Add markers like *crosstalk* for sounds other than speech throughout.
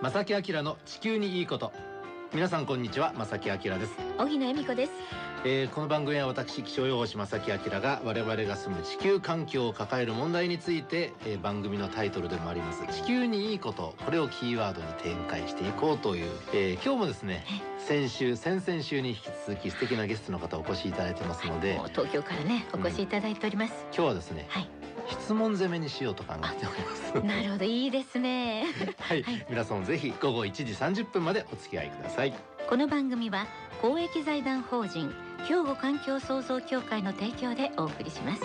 正木明の地球にいいこと。皆さんこんにちは正木明です、荻野恵美子です。えーこの番組は私気象予報士正木明が我々が住む地球環境を抱える問題について、えー番組のタイトルでもあります。地球にいいことこれをキーワードに展開していこうという、えー今日もですね先週先々週に引き続き素敵なゲストの方お越しいただいてますので。東京からねお越しいただいております、今日はですねはい質問攻めにしようと考えております。なるほど。いいですね。はい、皆さんもぜひ午後1時30分までお付き合いください。この番組は公益財団法人兵庫環境創造協会の提供でお送りします。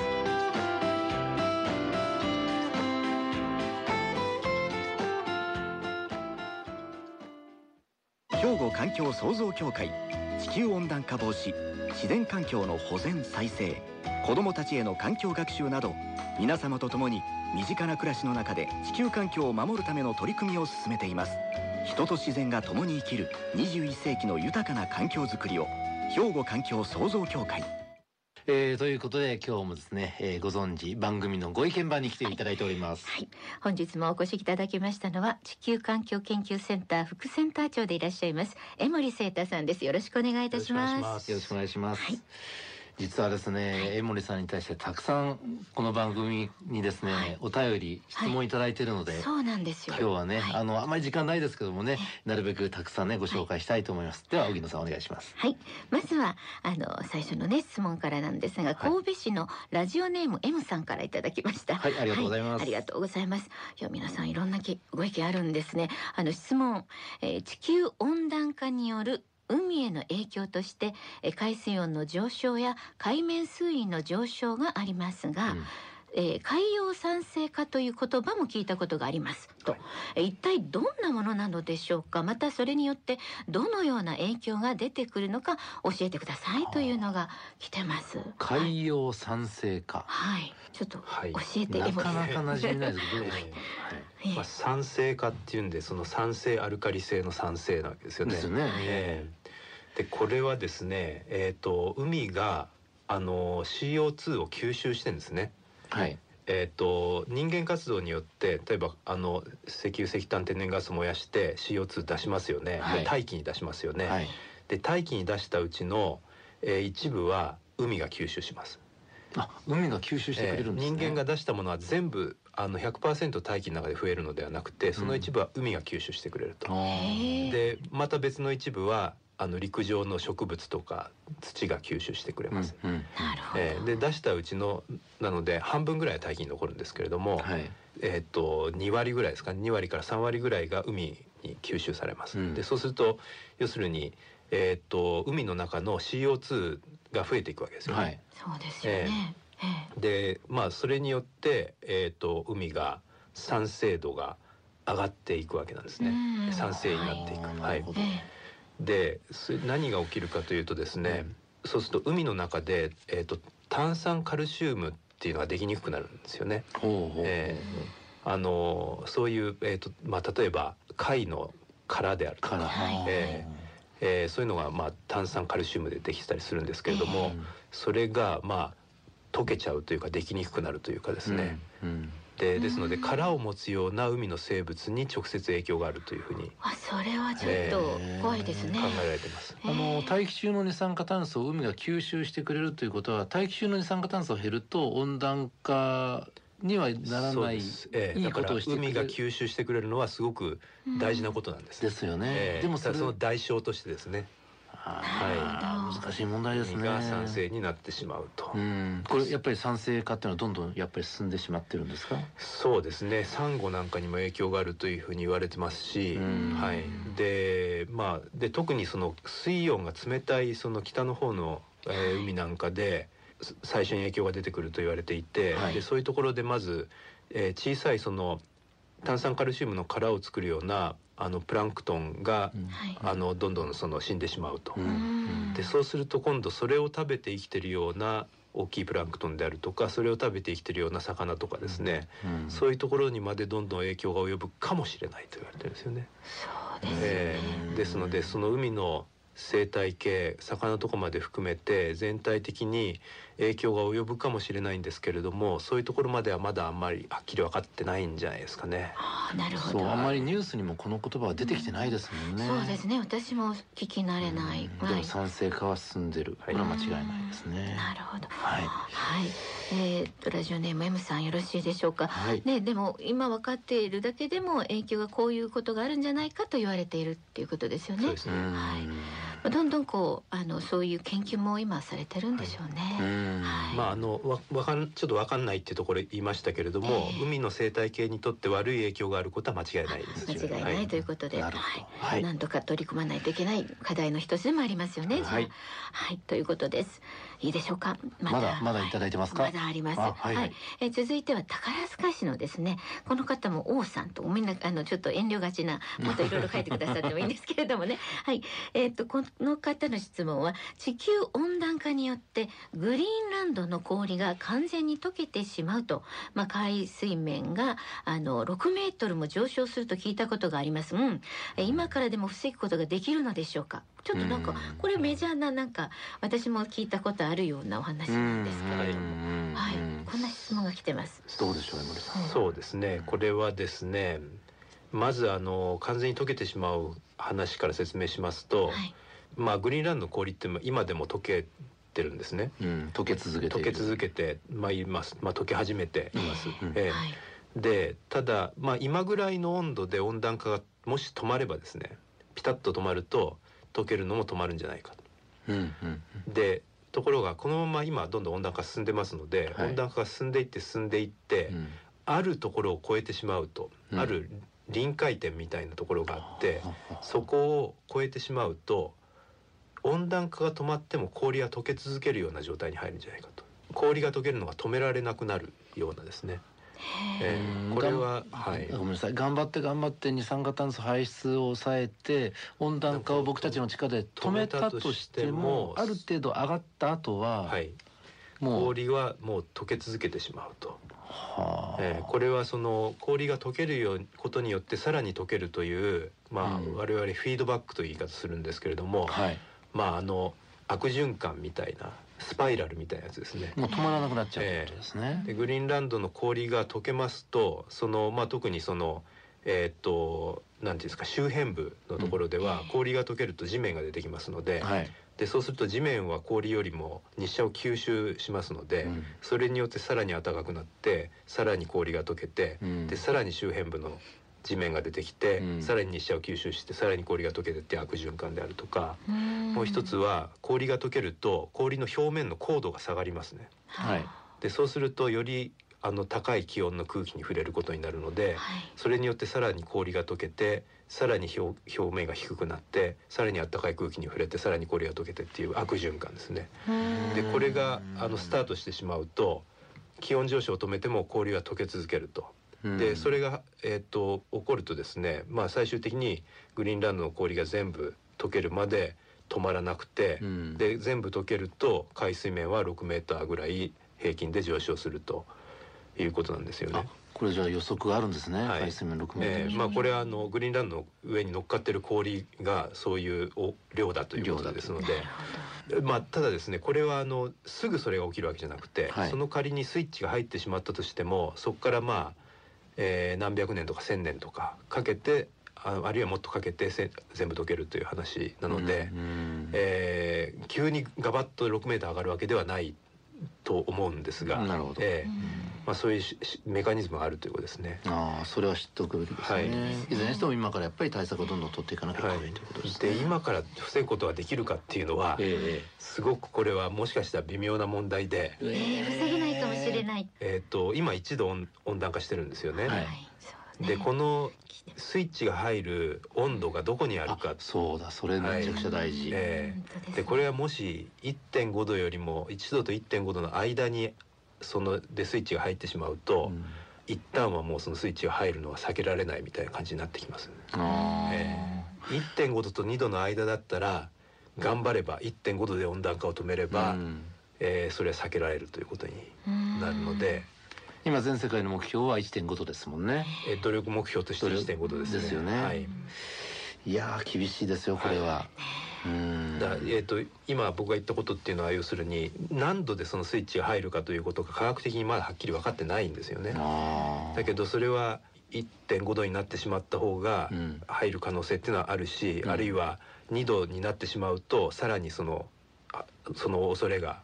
兵庫環境創造協会地球温暖化防止自然環境の保全再生子どもたちへの環境学習など皆様と共に身近な暮らしの中で地球環境を守るための取り組みを進めています。人と自然が共に生きる21世紀の豊かな環境づくりを兵庫環境創造協会。えー、ということで今日もですね、えーご存知番組のご意見番に来ていただいております、はい。本日もお越しいただきましたのは地球環境研究センター副センター長でいらっしゃいます江森聖太さんです。よろしくお願いいたします。よろしくお願いします、はい実はですね、江森さんに対してたくさんこの番組にですね、はい。お便り質問いただいているので、そうなんですよ。今日はね、はい。あのあまり時間ないですけどもねなるべくたくさんねご紹介したいと思います、では荻野さんお願いします。はい、まずはあの最初のね質問からなんですが、神戸市のラジオネーム M さんからいただきました。はいありがとうございます。ありがとうございます。いや皆さんいろんなきご意見あるんですね。あの質問、えー地球温暖化による海への影響としてえー海水温の上昇や海面水位の上昇がありますが、うん。えー海洋酸性化という言葉も聞いたことがあります。と、えー一体どんなものなのでしょうか？またそれによってどのような影響が出てくるのか教えてくださいというのが来てます。はい、海洋酸性化、はい、ちょっと教はい。えてなエモリさんかなか馴染みないですけどどうい。まあ、酸性化っていうんでその酸性アルカリ性の酸性なわけですよね。ですよね。ええでこれはですね、えー、と海があの CO2 を吸収してんですね。はい。えー、と人間活動によって例えばあの石油石炭天然ガス燃やして CO2 出しますよね、はい。で大気に出しますよね、はい。で大気に出したうちの、えー一部は海が吸収します。あ海が吸収してくれるんですね、えー人間が出したものは全部あの100%大気の中で増えるのではなくてその一部は海が吸収してくれると。あーへー。でまた別の一部はあの陸上の植物とか土が吸収してくれます。うんうん。なるほど、えーで出したうちのなので半分ぐらいは大気に残るんですけれども、はい。えーっと2割ぐらいですか？2割から3割ぐらいが海に吸収されます。うん。でそうすると要するに、えーっと海の中の CO2 が増えていくわけですよね。はい。そうですよね、えでまあそれによって、えー、と海が酸性度が上がっていくわけなんですね。うん。酸性になっていく。はいでそれ何が起きるかというとですね、そうすると海の中で、えー、と炭酸カルシウムっていうのができにくくなるんですよね。ほうほうえあのそういう、えーとまあ、例えば貝の殻であるとか、はい。ええーそういうのが、まあ、炭酸カルシウムでできてたりするんですけれども、うん。それがまあ溶けちゃうというかできにくくなるというかですね、うんでですのでうん殻を持つような海の生物に直接影響があるというふうにあそれはちょっと怖いですね、考えられてます。あの大気中の二酸化炭素を海が吸収してくれるということは大気中の二酸化炭素が減ると温暖化にはならないええ。いいだからことをしてくれる。海が吸収してくれるのはすごく大事なことなんです。ですよね、ええ。でもその代償としてですね。あはい。ー難しい問題ですね。海が酸性になってしまうと。うん。これやっぱり酸性化っていうのはどんどんやっぱり進んでしまってるんですか？そうですね。サンゴなんかにも影響があるというふうに言われてますし、うん。はい、でまあで特にその水温が冷たいその北の方の、えー海なんかです最初に影響が出てくると言われていて、はい。でそういうところでまず、えー小さいその炭酸カルシウムの殻を作るようなあのプランクトンが、あのどんどんその死んでしまうと。でそうすると今度それを食べて生きてるような大きいプランクトンであるとかそれを食べて生きてるような魚とかですね、うん。そういうところにまでどんどん影響が及ぶかもしれないと言われてるんですよね。そうですね、えーですのでその海の生態系魚とかまで含めて全体的に、影響が及ぶかもしれないんですけれどもそういうところまではまだあんまりはっきり分かってないんじゃないですかね。ああなるほどそうあんまりニュースにもこの言葉は出てきてないですもんね。そうですね私も聞き慣れない、うんでもはい賛成化は進んでる。こはいれは間違いないですね。なるほどはいはい、えー、とラジオネーム M さんよろしいでしょうか？はい。ね、でも今分かっているだけでも影響がこういうことがあるんじゃないかと言われているっていうことですよねそうで。すね。うんはいまあどんどんこうあのそういう研究も今されてるんでしょううね。ん。はい。まああのわわかんちょっとわかんないっていうところ言いましたけれども、ええ。海の生態系にとって悪い影響があることは間違いないです。間違いないということで、はい、はい。何とか取り組まないといけない課題の一つでもありますよね。はい。はい、ということです。いいでしょうか？まだまだいただいてますか？まだあります。あはいはいえー続いては宝塚市のですね。この方も王さんとみんなあのちょっと遠慮がちな *laughs* もっといろいろ書いてくださってもいいんですけれどもね。*laughs* はい。えっ、とこの方の質問は地球温暖化によってグリーンランドの氷が完全に溶けてしまうと、まあ海水面があの6メートルも上昇すると聞いたことがあります。うん。えー今からでも防ぐことができるのでしょうか？ちょっとなんかうんこれメジャーななんか私も聞いたことあるようなお話なんですけれども。うんはい、こんな質問が来てます。どうでしょう江森さん。そうですね。これはですね、まずあの完全に溶けてしまう話から説明しますと、はい、まあグリーンランドの氷って今でも溶けてるんですね。うん溶け続けて。溶け続けてまあいます。まあ溶け始めています。うんええはい、でただまあ今ぐらいの温度で温暖化がもし止まればですねピタッと止まると溶けるのも止まるんじゃないかと。うんうんでところがこのまま今どんどん温暖化進んでますので、はい。温暖化が進んでいって進んでいって、うん。あるところを超えてしまうと、うん。ある臨界点みたいなところがあって、そこを超えてしまうと温暖化が止まっても氷は溶け続けるような状態に入るんじゃないかと。氷が溶けるのが止められなくなるようなですね、えこれははい。ごめんなさい。頑張って頑張って二酸化炭素排出を抑えて温暖化を僕たちの力で止めたとしてもある程度上がった後は、はい、氷はもう溶け続けてしまうと、はあ。えーこれはその氷が溶けるようことによってさらに溶けるという、まあうん。我々フィードバックという言い方するんですけれども、はい。まああの悪循環みたいなスパイラルみたいなやつですね。もう止まらなくなっちゃうってことですね、でグリーンランドの氷が溶けますとその、まあ、特にそのえーっとなんていうんですか周辺部のところではうん。氷が溶けると地面が出てきますので,、はい、でそうすると地面は氷よりも日射を吸収しますので、うん。それによってさらに暖かくなってさらに氷が溶けて、うん。でさらに周辺部の地面が出てきて、うんさらに日射を吸収してさらに氷が溶けてって悪循環であるとか、もう一つは、は氷が溶けると氷の表面の高度が下がりますね。はいでそうするとよりあの高い気温の空気に触れることになるのではいそれによってさらに氷が溶けてさらに表表面が低くなってさらに暖かい空気に触れてさらに氷が溶けてっていう悪循環ですね。うんでこれがあのスタートしてしまうと気温上昇を止めても氷は溶け続けると。うん。でそれが、えー、と起こるとですね、まあ、最終的にグリーンランドの氷が全部溶けるまで止まらなくて、うん。で全部溶けると海水面は6メーターぐらい平均で上昇するということなんですよあね。これじゃあ予測があるんですね、はい。海水面6メートル、えーまあ、これはあのグリーンランドの上に乗っかってる氷がそういうお量だということですので。*laughs* まあ、ただですねこれはあのすぐそれが起きるわけじゃなくて、はい。その仮にスイッチが入ってしまったとしてもそこからまあ、えー何百年とか千年とかかけてああるいはもっとかけてせ全部溶けるという話なので、うんえー急にガバッと6メーター上がるわけではないと思うんですが、なるほど。えーほどまあ、そういうししメカニズムがあるということですね。ああそれは知っておくべきですね、はい。い、ずれにしても今からやっぱり対策をどんどん取っていかなきゃいけはない、ということい、ですね。で今から防ぐことができるかっていうのは、えすごくこれはもしかしたら微妙な問題で、ええ。ー防げないかもしれない。えー、と今1度温温暖化してるんですよね。はい。でこのスイッチが入る温度がどこにあるあかそうだ。それめちゃくちゃ大事、え本当ですね。でこれはもし1.5度よりも1度と1.5度の間にそのでスイッチが入ってしまうと、うん。一旦はもうそのスイッチが入るのは避けられないみたいな感じになってきます、ね、あー。え1.5度と2度の間だったら頑張れば1.5度で温暖化を止めれば、うん。えーそれは避けられるということになるので、今全世界の目標は1.5度ですもんね。えー努力目標として1.5度ですね。ですよね。はい、いやー厳しいですよこれは、うんだえー、と今僕が言ったことっていうのは要するに何度でそのスイッチが入るかということが科学的にまだはっきり分かってないんですよね。だけどそれは1.5度になってしまった方がうん。入る可能性っていうのはあるし、うん。あるいは2度になってしまうとさらにそのあその恐れが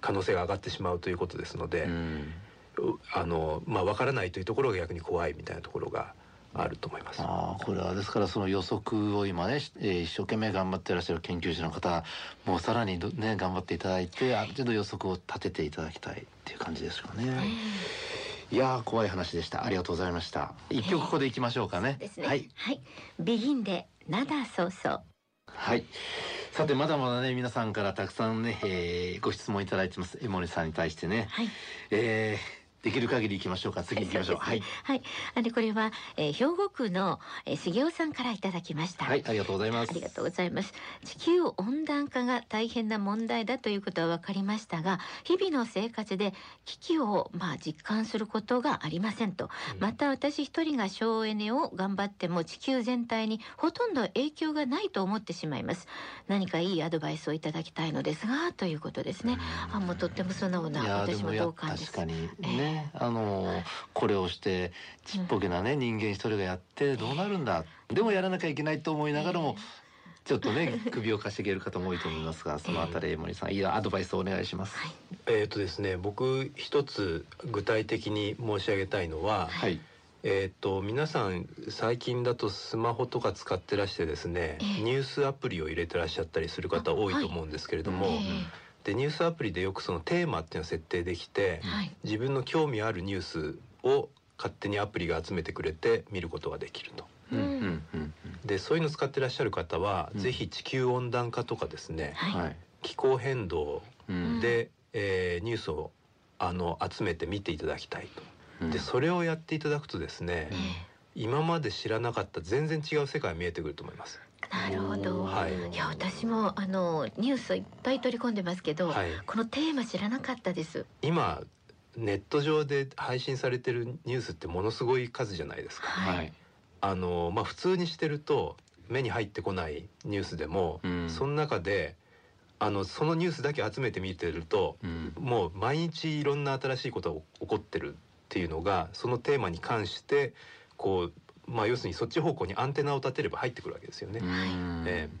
可能性が上がってしまうということですので、うん。うあのまあ分からないというところが逆に怖いみたいなところがあると思います。ああこれはですからその予測を今ね、しえー一生懸命頑張っていらっしゃる研究者の方もうさらにどね頑張っていただいてある程度予測を立てていただきたいっていう感じですかね。いやー怖い話でしたありがとうございました一曲ここでいきましょうかねですね。ははいい。ビギンで灘そうそう。はいさてまだまだね皆さんからたくさんね、えーご質問いただいてます江森さんに対してね、はい。えーできる限り行きましょうか次行きましょうそうはいはい。あれこれは、えー兵庫区の、えー、杉尾さんからいただきました。はいありがとうございますありがとうございます。地球温暖化が大変な問題だということは分かりましたが、日々の生活で危機をまあ実感することがありませんと。うんまた私一人が省エネを頑張っても地球全体にほとんど影響がないと思ってしまいます。何かいいアドバイスをいただきたいのですがということですね。あもうとっても素直な私も同感です。確かにね、あのこれをしてちっぽけなね、人間一人がやってどうなるんだ？でもやらなきゃいけないと思いながらも、ちょっとね首をかしげる方も多いと思いますが *laughs* そのあたり江森さんいいアドバイスをお願いします。はい。えーとですね、僕一つ具体的に申し上げたいのは、はい、えー、と皆さん最近だとスマホとか使ってらしてですね、ええ。ニュースアプリを入れてらっしゃったりする方多いと思うんですけれども、はい。えでニュースアプリでよくそのテーマっていうのを設定できてー、はい。自分の興味あるニュースを勝手にアプリが集めてくれて見ることができると。うん。うんうんでそういうの使ってらっしゃる方は、うん。ぜひ地球温暖化とかですね、はい。はい、気候変動うん。で、えーニュースをあの集めて見ていただきたいと。うん。でそれをやっていただくとですね、え今まで知らなかった全然違う世界が見えてくると思います。ーなるほど。はいいや私もあのニュースいっぱい取り込んでますけど、はい、このテーマ知らなかったです。今ネット上で配信されてるニュースってものすごい数じゃないですか。はいはい、あのまあ普通にしてると目に入ってこないニュースでも、うんその中であのそのニュースだけ集めて見てるとうんもう毎日いろんな新しいことが起こってるっていうのがそのテーマに関してこうまあ要するにそっち方向にアンテナを立てれば入ってくるわけですよね。うん。ええ。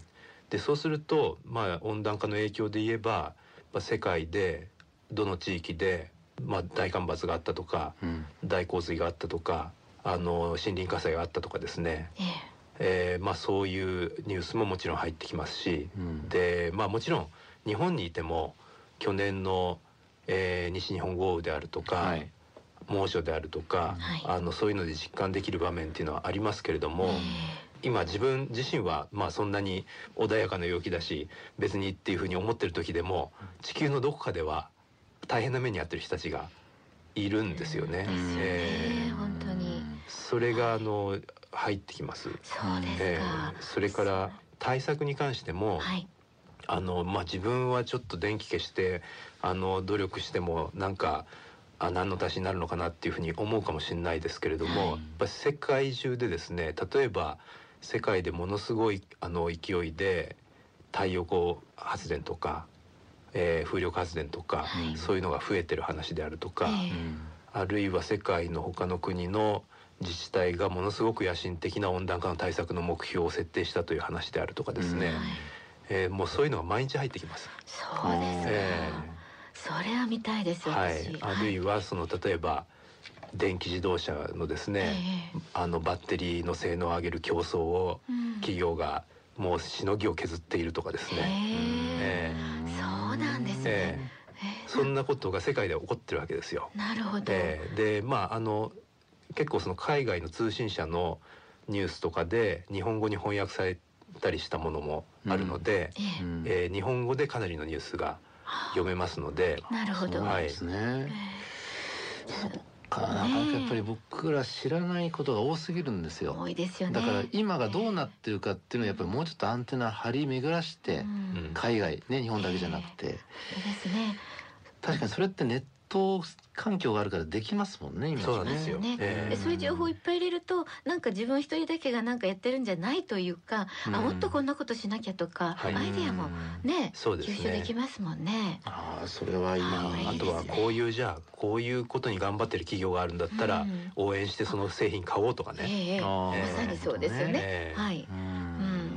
でそうすると、まあ、温暖化の影響で言えばやっぱ世界でどの地域で、まあ、大干ばつがあったとかうん。大洪水があったとかあの森林火災があったとかですね、ええ。ーまあ、そういうニュースももちろん入ってきますしうん。で、まあ、もちろん日本にいても去年の、えー西日本豪雨であるとか、はい猛暑であるとか、はいあのそういうので実感できる場面っていうのはありますけれどえも。今自分自身はまあそんなに穏やかな陽気だし別にっていうふうに思ってる時でも地球のどこかでは大変な目に遭ってる人たちがいるんですよね。ですえー本当にそれがあの入ってきます。そうですか。えーそれから対策に関しても、はいあのまあ自分はちょっと電気消してあの努力してもなんかあ何の足しになるのかなっていうふうに思うかもしれないですけれども、はい。やっぱ世界中でですね例えば世界でものすごいあの勢いで太陽光発電とか、えー風力発電とか、はい。そういうのが増えてる話であるとか、ええ。あるいは世界の他の国の自治体がものすごく野心的な温暖化の対策の目標を設定したという話であるとかですね、うん。はい。えーもうそういうのが毎日入ってきます。そうですか。えそれは見たいですはい。私。、あるいはその例えば電気自動車のですね、えあのバッテリーの性能を上げる競争を企業がもうしのぎを削っているとかですね、へえ。えそうなんですね。ええ。えそんなことが世界で起こってるわけですよ。なるほど。ええ。でまああの結構その海外の通信社のニュースとかで日本語に翻訳されたりしたものもあるので、ええ。うんえー日本語でかなりのニュースが読めますので、なるほど。はいね。えそっかなかなかやっぱり僕ら知らないことが多すぎるんですえよ。多いですよね。だから今がどうなってるかっていうのはやっぱりもうちょっとアンテナ張り巡らして海外ね日本だけじゃなくてそうですね。確かにそれってネット環境があるからできますもんね今そうなんですよ。ね。ええ。でそういう情報をいっぱい入れるとなんか自分一人だけがなんかやってるんじゃないというか、うん。あもっとこんなことしなきゃとか、はい。アイデアもねそうですね。吸収できますもんね。ああそれはいいあーあいいですね。とはこういうじゃあこういうことに頑張ってる企業があるんだったらうん。応援してその製品買おうとかね。ええ。まさにそうですよね。ええはい。ううんん、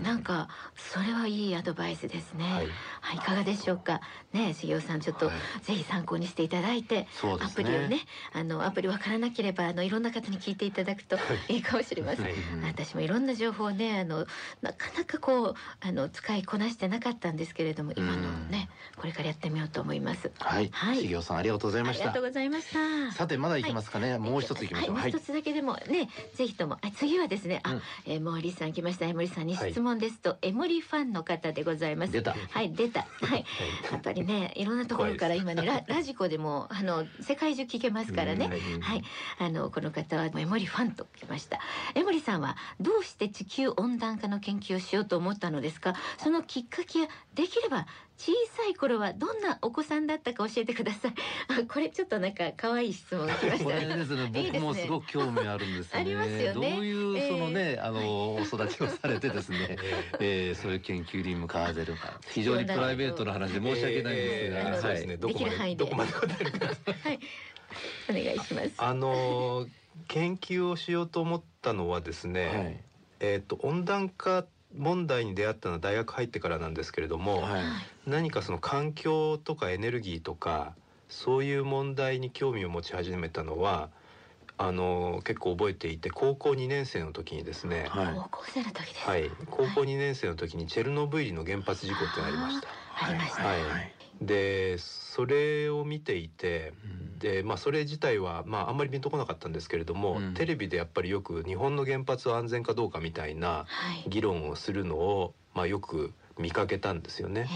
なんかそれはいいアドバイスですね。ははいい、い、かがでしょうか？ね、茂雄さんちょっと、はい。ぜひ参考にしていただいて、ね。プリをね、あのアプリわからなければあのいろんな方に聞いていただくとい。いかもしれません。はい。うん。私もいろんな情報をねあのなかなかこうあの使いこなしてなかったんですけれども今のねこれからやってみようと思います。はい。はい。茂雄さんありがとうございあました。りがとうございました。さてまだ行きますかね。もう一つ行きましょう。はい、もう一つだけでもね、ぜひとも、あ、次はですね、あ、うん。えー、森さん来ました。江森さんに質問ですと、江森ファンの方でございます。出たはい、出た。はい。やっぱりね、いろんなところから今ね、ララジコでも、あの、世界中聞けますからね。うんはい、あの、この方は江森ファンと来ました。江森さんは、どうして地球温暖化の研究をしようと思ったのですか？そのきっかけや、できれば。小さい頃はどんなお子さんだったか教えてください。あ、これちょっとなんか可愛い質問が来ましこた。れですねいいですね僕もすごく興味あるんですよねありますよねどういうそのね、あのお育ちをされてですね、え *laughs* えー、そういう研究に向かわれるか非常にプライベートな話で申し訳ないんですが、えーそうですね。どこまできる範囲ででどこまで答えるか？はい。お願いします。あの研究をしようと思ったのはですね、はいえっ、と温暖化問題に出会ったのは大学入ってからなんですけれども、はい何かその環境とかエネルギーとかそういう問題に興味を持ち始めたのはあの結構覚えていて高校2年生の時にですね、はい高校生の時です。はい、高校2年生の時にチェルノブイリの原発事故ってなりました。ありました。はいでそれを見ていてうんで、まあ、それ自体は、まあ、あんまりピンとこなかったんですけれども、うんテレビでやっぱりよく日本の原発は安全かどうかみたいなはい。議論をするのを、まあ、よく見かけたんですよね。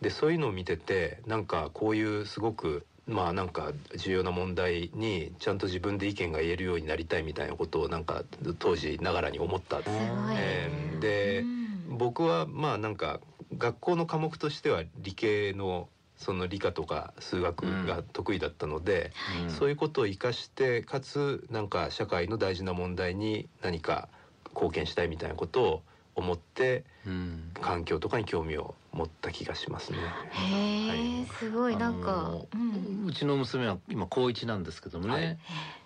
でそういうのを見ててなんかこういうすごくまあなんか重要な問題にちゃんと自分で意見が言えるようになりたいみたいなことをなんか当時ながらに思った。ーす。えーでうん僕はまあなんか学校の科目としては理系のその理科とか数学が得意だったので、うん。そういうことを生かしてかつなんか社会の大事な問題に何か貢献したいみたいなことを思ってうん環境とかに興味を持った気がしますね。へえ、すごいなんかうん。うちの娘は今高一なんですけどもね、はい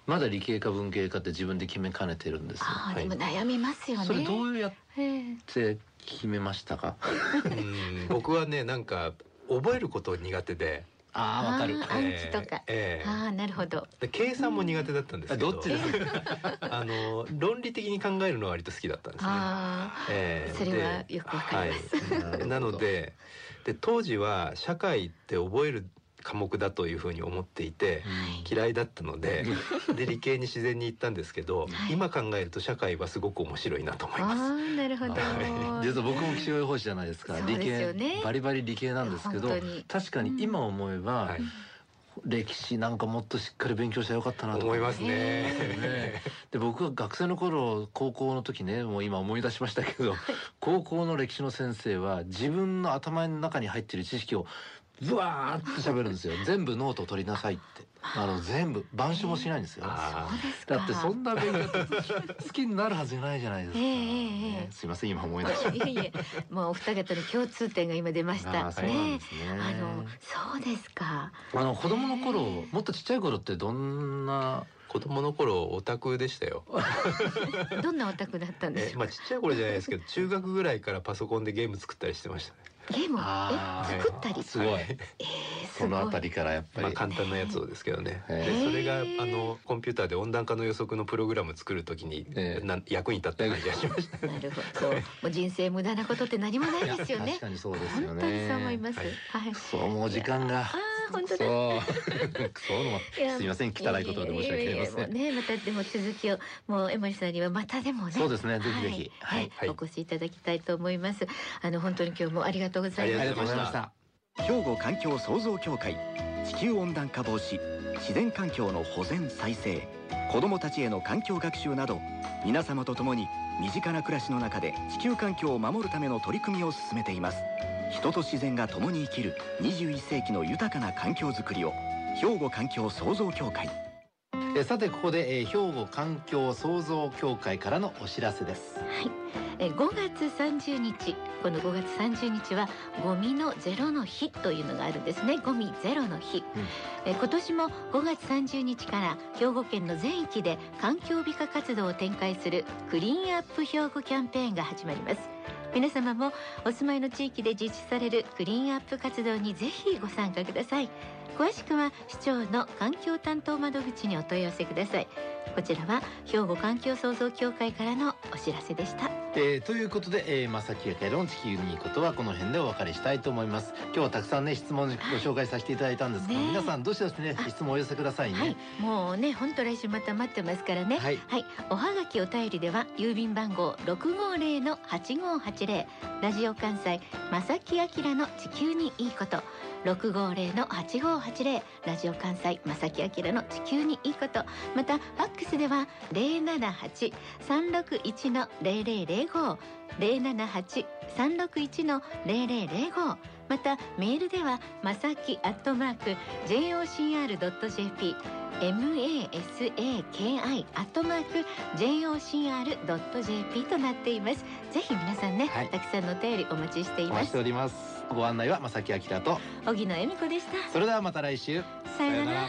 まだ理系か文系かって自分で決めかねてるんですよ。ああ、でも悩みますよね。それどうやっええて決めましたか？うん僕はねなんか覚えること苦手で、ああわかる。暗記とか。ええああ、なるほど。で計算も苦手だったんですけど、っちです *laughs* あの論理的に考えるのは割と好きだったんですね。あええそれはよくわかります。ではい、なのでで当時は社会って覚える科目だというふうに思っていて嫌いだったので *laughs* で理系に自然に行ったんですけど、はい。今考えると社会はすごく面白いなと思います。あ、なるほど。は *laughs* 実は僕も気象予報士じゃないですか。理ですよ系、ねバリバリ理系なんですけど確かに今思えば、はい、歴史なんかもっとしっかり勉強したらよかったなと思います。ね。ね *laughs* で僕は学生の頃高校の時ねもう今思い出しましたけど高校の歴史の先生は自分の頭の中に入っている知識をブワーッと喋るんですよ全部ノートを取りなさいってあの全部板書もしないんですよ。だってそんな勉強って好きになるはずじゃないじゃないですか、ええええええすいません今思い出しましいえいえ、もうお二方の共通点が今出ましたた。あーそうで。すねあの、そうですか。あの子供の頃もっとちっちゃい頃ってどんな子供の頃オタクでしたよ。*laughs* どんなオタクだったんでしょうえまあちっちゃい頃じゃないですけど中学ぐらいからパソコンでゲーム作ったりしてましたね。ゲームをあえー作ったり？すごいはい *laughs* えーすそ。のあたりからやっぱり、まあ簡単なやつをですけどね。へでーそれがあのコンピューターで温暖化の予測のプログラム作るときに、ええな役に立った感じがしました。*laughs* なるほど。もう人生無駄なことって何もないですよね確。かにそうですよ本ね当にそう思います。はいはい。そうもう時間が本当だ。そう。そう。もいやすいません。汚いことで申し訳ありません。またでも続きをもう江森さんにはまたでもね。そうですね。ぜひぜひ。はい、お越しいただきたいと思います。あの本当に今日もありがとうございまあありすがとうございました。兵庫環境創造協会地球温暖化防止自然環境の保全再生子どもたちへの環境学習など皆様と共に身近な暮らしの中で地球環境を守るための取り組みを進めています人と自然が共に生きる21世紀の豊かな環境づくりを兵庫環境創造協会。えーさてここで、えー兵庫環境創造協会からのお知らせです。はい、えー5月30日この5月30日はゴミのゼロの日というのがあるんですね。ゴミゼロの日、えー今年も5月30日から兵庫県の全域で環境美化活動を展開するクリーンアップ兵庫キャンペーンが始まります皆様もお住まいの地域で実施されるクリーンアップ活動にぜひご参加ください。詳しくは市長の環境担当窓口にお問い合わせください。こちらは兵庫環境創造協会からのお知らせでした。えーということで、えー、正木明の地球にいいことはこの辺でお別れしたいと思います。今日はたくさんね質問ご紹介させていただいたんですけど、ねえ。皆さんどしどしね？あ質問をお寄せくださいね。はい、もうね本当来週また待ってますからね。はい。はい、おはがきお便りでは郵便番号六五零の八五八零。ラジオ関西正木明の地球にいいこと。六五零の八五八零。ラジオ関西正木明の地球にいいこと。またファックスでは零七八三六一の零零零五零七八三六一の零零零五またメールではまさきアットマーク jocr.jp masaki アットマーク jocr.jp となっています。ぜひ皆さんね、はい。たくさんのお便りお待ちしていお待ちしますております。ご案内は正木明と荻野恵美子でした。それではまた来週。さよなら